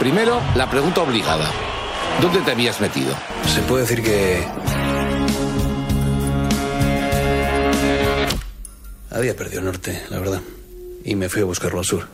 Primero, la pregunta obligada. ¿Dónde te habías metido? Se puede decir que... Había perdido el norte, la verdad. Y me fui a buscarlo al sur.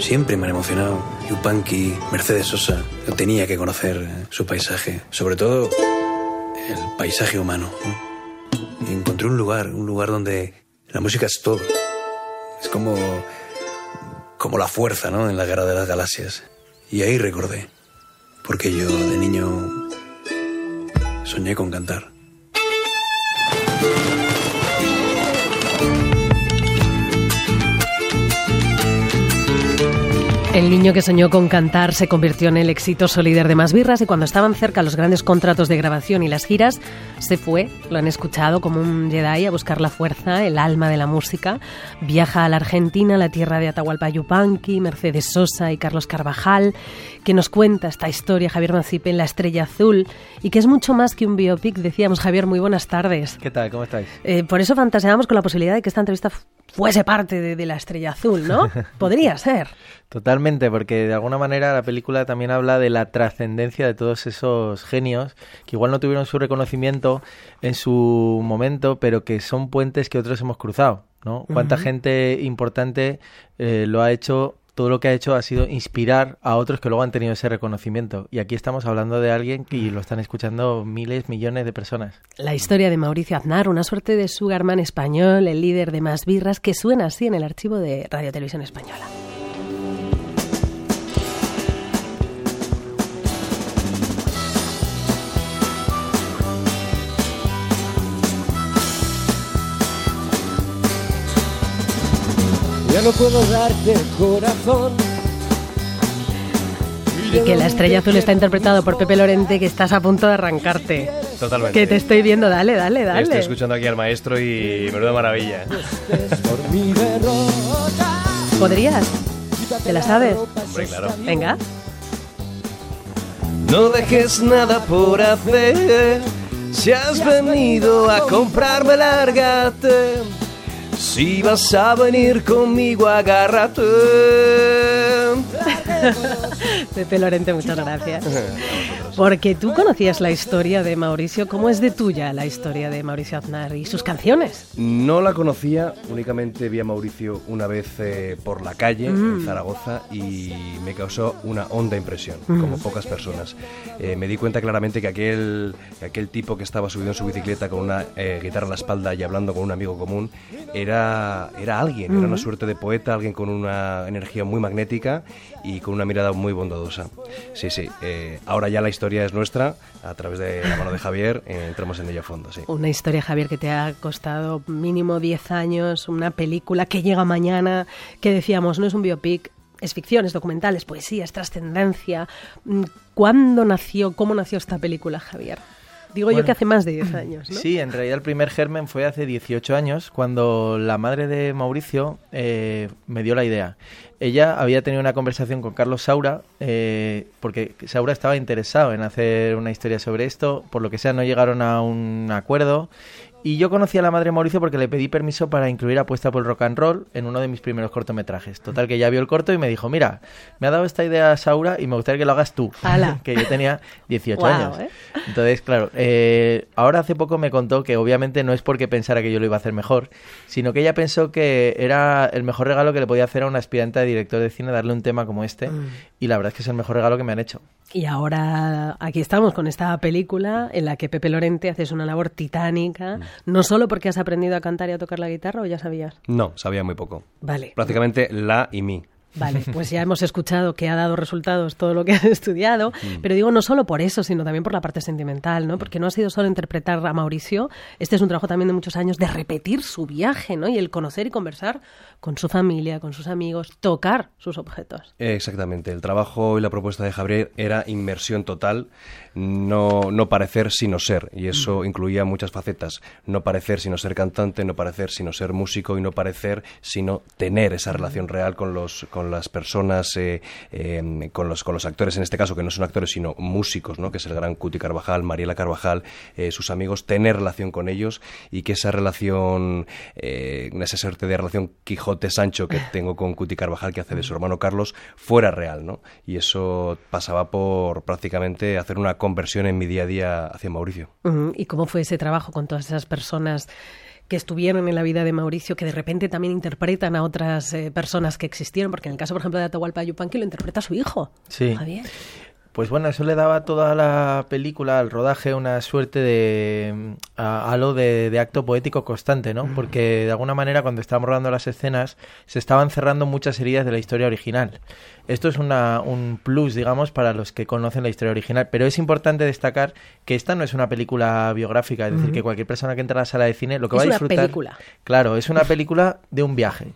Siempre me han emocionado Yupanqui, Mercedes Sosa. Yo tenía que conocer eh, su paisaje. Sobre todo, el paisaje humano. ¿no? Y encontré un lugar, un lugar donde la música es todo. Es como... como la fuerza, ¿no? En la guerra de las galaxias. Y ahí recordé. Porque yo, de niño, soñé con cantar. El niño que soñó con cantar se convirtió en el exitoso líder de Más Birras y cuando estaban cerca los grandes contratos de grabación y las giras, se fue, lo han escuchado, como un Jedi a buscar la fuerza, el alma de la música. Viaja a la Argentina, la tierra de Atahualpa Yupanqui, Mercedes Sosa y Carlos Carvajal, que nos cuenta esta historia Javier Mancipe en La Estrella Azul y que es mucho más que un biopic, decíamos. Javier, muy buenas tardes. ¿Qué tal? ¿Cómo estáis? Eh, por eso fantaseábamos con la posibilidad de que esta entrevista fuese parte de, de La Estrella Azul, ¿no? Podría ser. Totalmente, porque de alguna manera la película también habla de la trascendencia de todos esos genios que igual no tuvieron su reconocimiento en su momento, pero que son puentes que otros hemos cruzado, ¿no? Cuánta gente importante eh, lo ha hecho, todo lo que ha hecho ha sido inspirar a otros que luego han tenido ese reconocimiento. Y aquí estamos hablando de alguien que lo están escuchando miles, millones de personas. La historia de Mauricio Aznar, una suerte de Sugarman español, el líder de Más Birras, que suena así en el archivo de Radio Televisión Española. No puedo darte corazón. Y que La Estrella Azul está interpretado por Pepe Lorente, que estás a punto de arrancarte. Totalmente. Que te estoy viendo, dale, dale, dale. Estoy escuchando aquí al maestro y menuda maravilla. ¿Podrías? ¿Te la sabes? Hombre, claro. Venga. No dejes nada por hacer. Si has venido a comprarme, lárgate. Si vas a venir conmigo, agárrate. Pepe Lorente, muchas gracias. Porque tú conocías la historia de Mauricio. ¿Cómo es de tuya la historia de Mauricio Aznar y sus canciones? No la conocía, únicamente vi a Mauricio una vez eh, por la calle Mm. en Zaragoza y me causó una honda impresión, Mm. como pocas personas. Eh, me di cuenta claramente que aquel, que aquel tipo que estaba subido en su bicicleta con una eh, guitarra a la espalda y hablando con un amigo común era, era alguien, era una Mm. suerte de poeta, alguien con una energía muy magnética y con una mirada muy bondadosa. Sí, sí, eh, ahora ya la historia es nuestra, a través de la mano de Javier, eh, entramos en ella a fondo, sí. Una historia, Javier, que te ha costado mínimo 10 años, una película que llega mañana, que decíamos, no es un biopic, es ficción, es documental, es poesía, es trascendencia. Mm, ¿Cuándo nació, cómo nació esta película, Javier? Digo yo Bueno. que hace más de 10 años, ¿no? Sí, en realidad el primer germen fue hace 18 años, cuando la madre de Mauricio eh, me dio la idea. Ella había tenido una conversación con Carlos Saura, eh, porque Saura estaba interesado en hacer una historia sobre esto, por lo que sea no llegaron a un acuerdo. Y yo conocí a la madre de Mauricio porque le pedí permiso para incluir Apuesta por el Rock and Roll en uno de mis primeros cortometrajes. Total, que ya vio el corto y me dijo, mira, me ha dado esta idea Saura y me gustaría que lo hagas tú. ¡Hala! que yo tenía 18 Guau, años. ¿eh? Entonces, claro, eh, ahora hace poco me contó que obviamente no es porque pensara que yo lo iba a hacer mejor, sino que ella pensó que era el mejor regalo que le podía hacer a un aspirante a director de cine darle un tema como este. Mm. Y la verdad es que es el mejor regalo que me han hecho. Y ahora aquí estamos con esta película en la que Pepe Lorente haces una labor titánica, no solo porque has aprendido a cantar y a tocar la guitarra, o ya sabías. No, sabía muy poco. Vale. Prácticamente la y mi. Vale, pues ya hemos escuchado que ha dado resultados todo lo que has estudiado, pero digo no solo por eso, sino también por la parte sentimental, ¿no? Porque no ha sido solo interpretar a Mauricio, este es un trabajo también de muchos años de repetir su viaje, ¿no? Y el conocer y conversar con su familia, con sus amigos, tocar sus objetos. Exactamente, el trabajo y la propuesta de Javier era inmersión total, no, no parecer sino ser, y eso incluía muchas facetas, no parecer sino ser cantante, no parecer sino ser músico y no parecer sino tener esa relación real con los, con las personas, eh, eh, con, los, con los actores en este caso, que no son actores sino músicos, ¿no? que es el gran Cuti Carvajal, Mariela Carvajal, eh, sus amigos, tener relación con ellos y que esa relación, eh, esa suerte de relación Quijote-Sancho que tengo con Cuti Carvajal, que hace de su hermano Carlos, fuera real. ¿no? Y eso pasaba por prácticamente hacer una conversión en mi día a día hacia Mauricio. ¿Y cómo fue ese trabajo con todas esas personas que estuvieron en la vida de Mauricio, que de repente también interpretan a otras eh, personas que existieron? Porque en el caso, por ejemplo, de Atahualpa Yupanqui lo interpreta su hijo. Sí. Javier. Pues bueno, eso le daba a toda la película, al rodaje, una suerte de mm, halo de, de acto poético constante, ¿no? Porque de alguna manera cuando estábamos rodando las escenas se estaban cerrando muchas heridas de la historia original. Esto es una, un plus, digamos, para los que conocen la historia original. Pero es importante destacar que esta no es una película biográfica, es decir, que cualquier persona que entra a la sala de cine lo que Es va a una disfrutar. película. Claro, es una película de un viaje.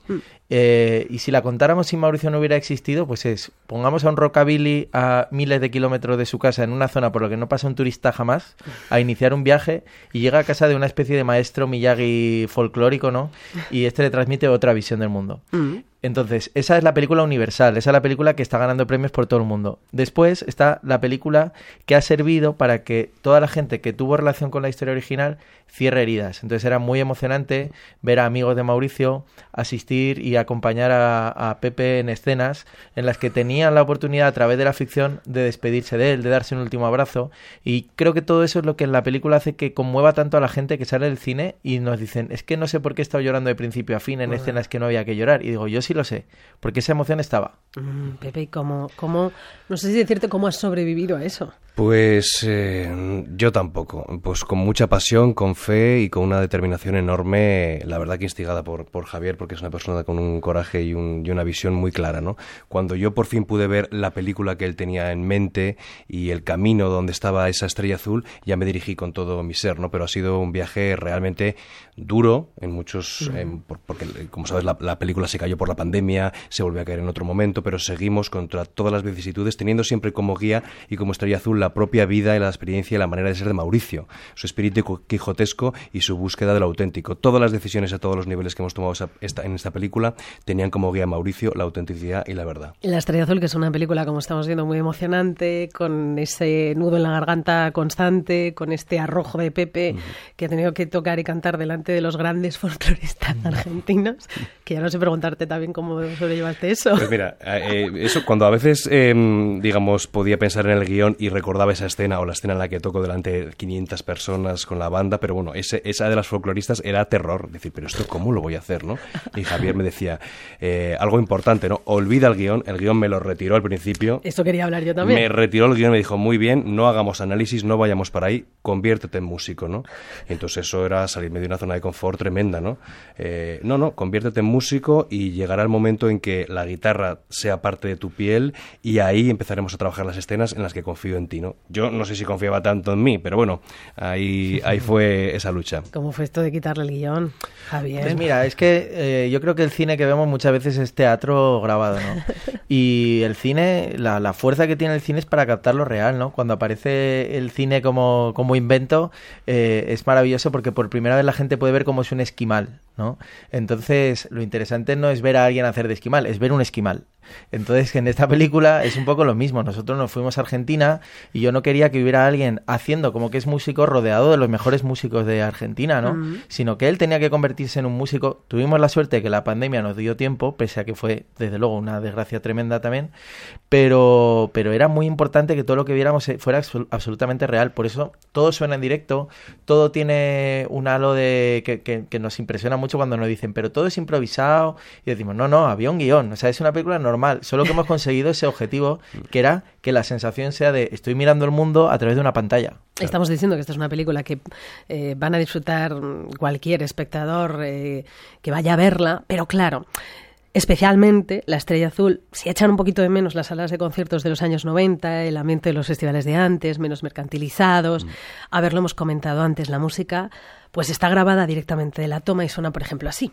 Eh, y si la contáramos si Mauricio no hubiera existido, pues es, pongamos a un rockabilly a miles de kilómetros de su casa en una zona por la que no pasa un turista jamás, a iniciar un viaje y llega a casa de una especie de maestro Miyagi folclórico, ¿no? Y este le transmite otra visión del mundo. Mm. Entonces, esa es la película universal, esa es la película que está ganando premios por todo el mundo. Después está la película que ha servido para que toda la gente que tuvo relación con la historia original cierre heridas. Entonces era muy emocionante ver a amigos de Mauricio asistir y acompañar a, a Pepe en escenas en las que tenían la oportunidad a través de la ficción de despedirse de él, de darse un último abrazo. Y creo que todo eso es lo que en la película hace que conmueva tanto a la gente que sale del cine y nos dicen, es que no sé por qué he estado llorando de principio a fin en escenas que no había que llorar. Y digo, yo sí lo sé, porque esa emoción estaba. Mm, Pepe, ¿y cómo, cómo, no sé si decirte cómo has sobrevivido a eso? Pues eh, yo tampoco. Pues con mucha pasión, con fe y con una determinación enorme, la verdad que instigada por, por Javier, porque es una persona con un coraje y, un- y una visión muy clara, ¿no? Cuando yo por fin pude ver la película que él tenía en mente y el camino donde estaba esa estrella azul, ya me dirigí con todo mi ser, ¿no? Pero ha sido un viaje realmente duro en muchos, en- porque como sabes la, la película se cayó por la pandemia, se volvió a caer en otro momento, pero seguimos contra todas las vicisitudes, teniendo siempre como guía y como estrella azul la propia vida y la experiencia y la manera de ser de Mauricio, su espíritu co- quijotesco y su búsqueda de lo auténtico. Todas las decisiones a todos los niveles que hemos tomado esta- en esta película tenían como guía a Mauricio la autenticidad y la verdad. La Estrella Azul, que es una película, como estamos viendo, muy emocionante, con ese nudo en la garganta constante, con este arrojo de Pepe que ha tenido que tocar y cantar delante de los grandes folcloristas argentinos, que ya no sé preguntarte también cómo sobrellevaste eso. Pues mira, eh, eso cuando a veces, eh, digamos, podía pensar en el guion y recordaba esa escena o la escena en la que toco delante de 500 personas con la banda, pero bueno, ese, esa de las folcloristas era terror. Decir, pero esto cómo lo voy a hacer, ¿no? Y Javier me decía, eh, algo importante, ¿no? Olvida el guion, el guion me lo retiró al principio. Eso quería hablar yo también. Me retiró el guion y me dijo, muy bien, no hagamos análisis, no vayamos para ahí, conviértete en músico, ¿no? Y entonces eso era salirme de una zona de confort tremenda, ¿no? Eh, no, no, conviértete en músico y llegará el momento en que la guitarra sea parte de tu piel y ahí empezaremos a trabajar las escenas en las que confío en ti, ¿no? Yo no sé si confiaba tanto en mí, pero bueno, ahí, ahí fue esa lucha. ¿Cómo fue esto de quitarle el guion, Javier? Pues mira, es que eh, yo creo que el cine que vemos muchas veces es teatro grabado, ¿no? Y el cine, la, la fuerza que tiene el cine es para captar lo real, ¿no? Cuando aparece el cine como, como invento, eh, es maravilloso porque por primera vez la gente puede ver cómo es un esquimal, ¿no? Entonces, lo interesante no es ver a alguien hacer de esquimal, es ver un esquimal. Entonces, en esta película es un poco lo mismo. Nosotros nos fuimos a Argentina y yo no quería que hubiera alguien haciendo como que es músico rodeado de los mejores músicos de Argentina, ¿no? Sino que él tenía que convertirse en un músico. Tuvimos la suerte de que la pandemia nos dio tiempo, pese a que fue, desde luego, una desgracia tremenda también. Pero, pero era muy importante que todo lo que viéramos eh, fuera absol- absolutamente real. Por eso todo suena en directo, todo tiene un halo de que, que- que nos impresiona mucho cuando nos dicen, pero todo es improvisado. Y decimos, no, no, había un guion. O sea, es una película normal. Solo que hemos conseguido ese objetivo, que era que la sensación sea de estoy mirando el mundo a través de una pantalla. Estamos diciendo que esta es una película que eh, van a disfrutar mm, cualquier espectador eh, que vaya a verla, pero claro, especialmente La Estrella Azul, si echan un poquito de menos las salas de conciertos de los años 90, el ambiente de los festivales de antes, menos mercantilizados, a ver, lo hemos comentado antes, la música, pues está grabada directamente de la toma y suena, por ejemplo, así.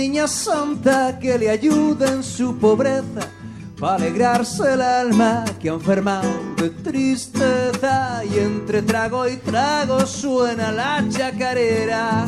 Niña santa que le ayude en su pobreza, para alegrarse el alma que ha enfermado de tristeza. Y entre trago y trago suena la chacarera.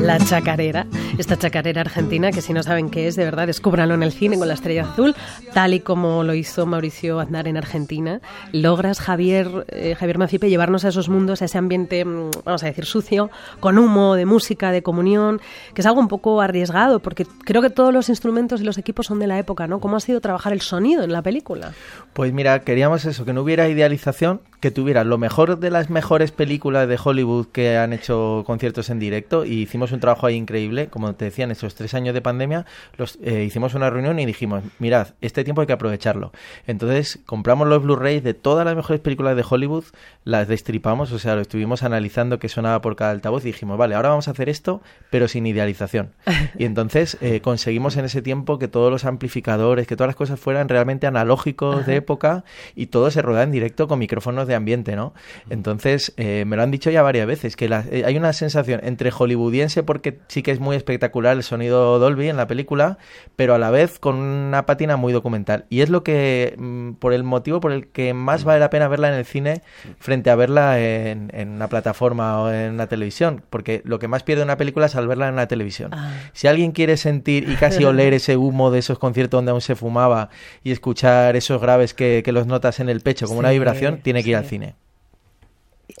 La chacarera, esta chacarera argentina que si no saben qué es, de verdad, descúbranlo en el cine con la estrella azul, tal y como lo hizo Mauricio Aznar en Argentina. Logras, Javier, eh, Javier Macipe, llevarnos a esos mundos, a ese ambiente, mm, vamos a decir, sucio, con humo, de música, de comunión, que es algo un poco arriesgado, porque creo que todos los instrumentos y los equipos son de la época, ¿no? ¿Cómo ha sido trabajar el sonido en la película? Pues mira, queríamos eso, que no hubiera idealización, que tuviera lo mejor de las mejores películas de Hollywood que han hecho conciertos en directo y hicimos un trabajo ahí increíble. Como te decía, en estos tres años de pandemia los, eh, hicimos una reunión y dijimos, mirad, este tiempo hay que aprovecharlo. Entonces compramos los Blu-rays de todas las mejores películas de Hollywood, las destripamos, o sea, lo estuvimos analizando qué sonaba por cada altavoz y dijimos, vale, ahora vamos a hacer esto, pero sin idealización. Y entonces eh, conseguimos en ese tiempo que todos los amplificadores, que todas las cosas fueran realmente analógicos de época y todo se rodaba en directo con micrófonos de ambiente, ¿no? Entonces, eh, me lo han dicho ya varias veces, que eh, hay una sensación entre hollywoodiense, porque sí que es muy espectacular el sonido Dolby en la película, pero a la vez con una patina muy documental. Y es lo que, mm, por el motivo por el que más vale la pena verla en el cine frente a verla en, una plataforma o en la televisión, porque lo que más pierde una película es al verla en la televisión. Ah. Si alguien quiere sentir y casi oler ese humo de esos conciertos donde aún se fumaba y escuchar esos graves que, los notas en el pecho como una vibración, tiene que ir al cine.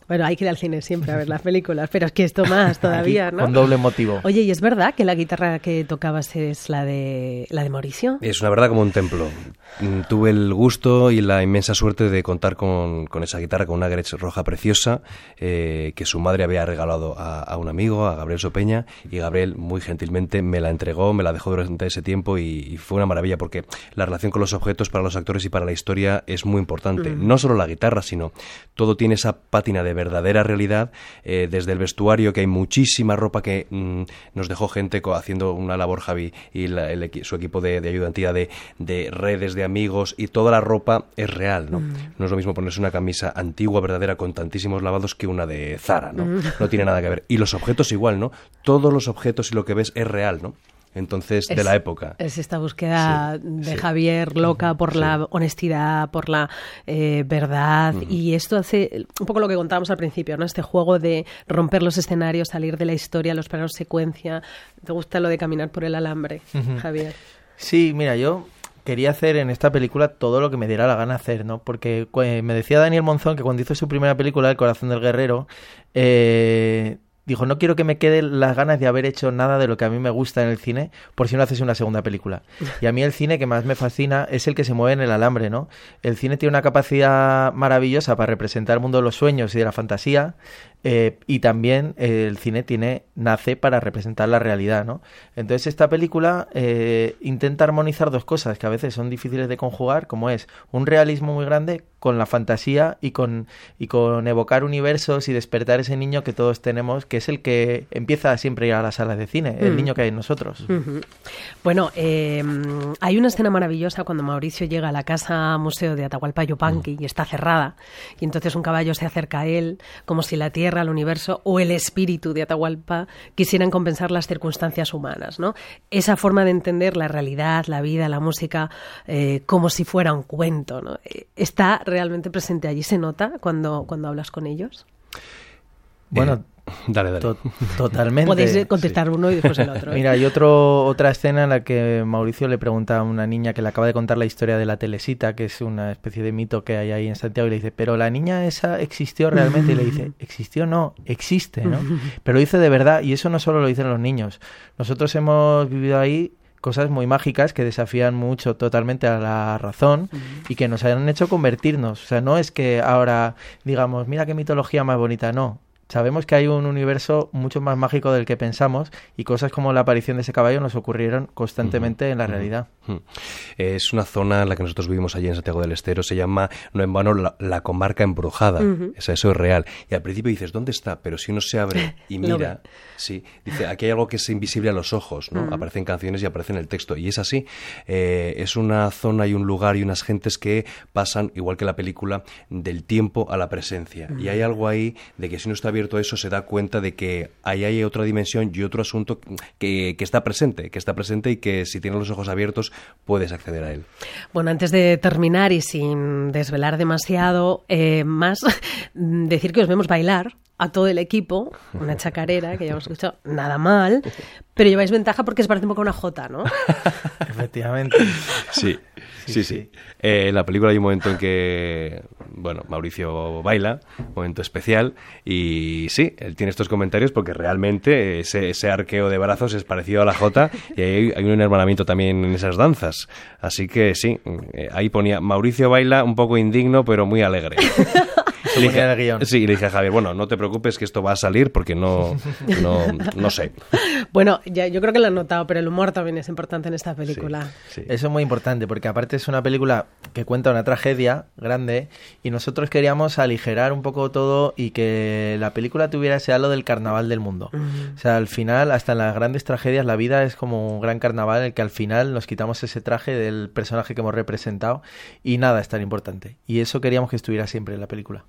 Bueno, hay que ir al cine siempre a ver las películas, pero es que esto más todavía, ¿no? Con doble motivo. Oye, ¿y es verdad que la guitarra que tocabas es la de la de Mauricio? Es una verdad como un templo. Mm, tuve el gusto y la inmensa suerte de contar con, esa guitarra, con una Gretsch roja preciosa eh, que su madre había regalado a, un amigo, a Gabriel Sopeña, y Gabriel muy gentilmente me la entregó, me la dejó durante ese tiempo y, fue una maravilla porque la relación con los objetos para los actores y para la historia es muy importante. Mm. No solo la guitarra, sino todo tiene esa pátina de verdadera realidad, eh, desde el vestuario, que hay muchísima ropa que mm, nos dejó gente haciendo una labor, Javi, y su equipo de, de ayudantía de, de redes de amigos y toda la ropa es real, ¿no? Mm. No es lo mismo ponerse una camisa antigua, verdadera, con tantísimos lavados que una de Zara, ¿no? Mm. No tiene nada que ver. Y los objetos igual, ¿no? Todos los objetos y lo que ves es real, ¿no? Entonces de la época. Es esta búsqueda de Javier loca por la honestidad, por la eh, verdad y esto hace un poco lo que contábamos al principio, ¿no? Este juego de romper los escenarios, salir de la historia, los planos secuencia. ¿Te gusta lo de caminar por el alambre, Javier? Sí, mira, yo quería hacer en esta película todo lo que me diera la gana hacer, ¿no? Porque me decía Daniel Monzón que cuando hizo su primera película, El corazón del guerrero, eh, dijo, no quiero que me queden las ganas de haber hecho nada de lo que a mí me gusta en el cine, por si no haces una segunda película. Y a mí el cine que más me fascina es el que se mueve en el alambre, ¿no? El cine tiene una capacidad maravillosa para representar el mundo de los sueños y de la fantasía, eh, y también eh, el cine tiene nace para representar la realidad, ¿no? Entonces esta película eh, intenta armonizar dos cosas que a veces son difíciles de conjugar, como es un realismo muy grande con la fantasía y con y con evocar universos y despertar ese niño que todos tenemos, que es el que empieza siempre a ir a las salas de cine, el mm. niño que hay en nosotros. Bueno, hay una escena maravillosa cuando Mauricio llega a la casa museo de Atahualpa Yupanqui y está cerrada y entonces un caballo se acerca a él como si la tierra al universo o el espíritu de Atahualpa quisieran compensar las circunstancias humanas, ¿no? Esa forma de entender la realidad, la vida, la música eh, como si fuera un cuento, ¿no? Eh, ¿Está realmente presente allí? ¿Se nota cuando, cuando hablas con ellos? Bueno, Dale, dale. totalmente. Podéis contestar uno y después el otro. ¿eh? Mira, hay otro, otra escena en la que Mauricio le pregunta a una niña que le acaba de contar la historia de la telesita, que es una especie de mito que hay ahí en Santiago, y le dice, pero la niña esa existió realmente. Y le dice, existió, no, existe, ¿no? Pero lo dice de verdad, y eso no solo lo dicen los niños. Nosotros hemos vivido ahí cosas muy mágicas que desafían mucho totalmente a la razón y que nos han hecho convertirnos. O sea, no es que ahora digamos, mira qué mitología más bonita, no sabemos que hay un universo mucho más mágico del que pensamos y cosas como la aparición de ese caballo nos ocurrieron constantemente en la realidad. Es una zona en la que nosotros vivimos allí en Santiago del Estero, se llama, no en vano, la, comarca embrujada. eso es real. Y al principio dices, ¿dónde está? Pero si uno se abre y mira, sí, dice, aquí hay algo que es invisible a los ojos, ¿no? Aparecen canciones y aparece en el texto. Y es así. Eh, es una zona y un lugar y unas gentes que pasan, igual que la película, del tiempo a la presencia. Y hay algo ahí de que si uno está abierto eso, se da cuenta de que ahí hay otra dimensión y otro asunto que, que está presente, que está presente y que si tiene los ojos abiertos puedes acceder a él. Bueno, antes de terminar y sin desvelar demasiado, eh, más decir que os vemos bailar a todo el equipo, una chacarera que ya hemos escuchado, nada mal, pero lleváis ventaja porque se parece un poco a una jota, ¿no? Efectivamente. Sí, sí, sí. Eh, en la película hay un momento en que, bueno, Mauricio baila, un momento especial, y sí, él tiene estos comentarios porque realmente ese, ese arqueo de brazos es parecido a la jota y hay, hay un hermanamiento también en esas danzas. Así que sí, eh, ahí ponía Mauricio baila un poco indigno, pero muy alegre. Le dije, el guion. Sí, le dije a Javier, bueno, no te preocupes que esto va a salir porque no, no, no sé. Bueno, ya, yo creo que lo han notado, pero el humor también es importante en esta película. Sí. Eso es muy importante porque aparte es una película que cuenta una tragedia grande y nosotros queríamos aligerar un poco todo y que la película tuviera ese halo del carnaval del mundo. O sea, al final, hasta en las grandes tragedias, la vida es como un gran carnaval en el que al final nos quitamos ese traje del personaje que hemos representado y nada es tan importante. Y eso queríamos que estuviera siempre en la película.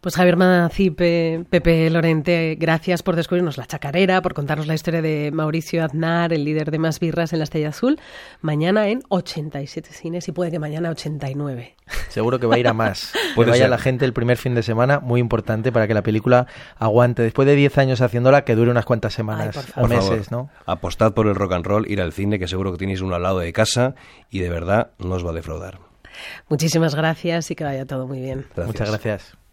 Pues Javier Manacipe, Pepe Lorente, gracias por descubrirnos la chacarera, por contarnos la historia de Mauricio Aznar, el líder de Más Birras en la Estrella Azul. Mañana en 87 cines y puede que mañana 89. Seguro que va a ir a más. que Puede vaya ser. la gente el primer fin de semana, muy importante para que la película aguante. Después de 10 años haciéndola, que dure unas cuantas semanas por o meses, ¿no? Apostad por el rock and roll, ir al cine, que seguro que tenéis uno al lado de casa y de verdad no os va a defraudar. Muchísimas gracias y que vaya todo muy bien. Gracias. Muchas gracias.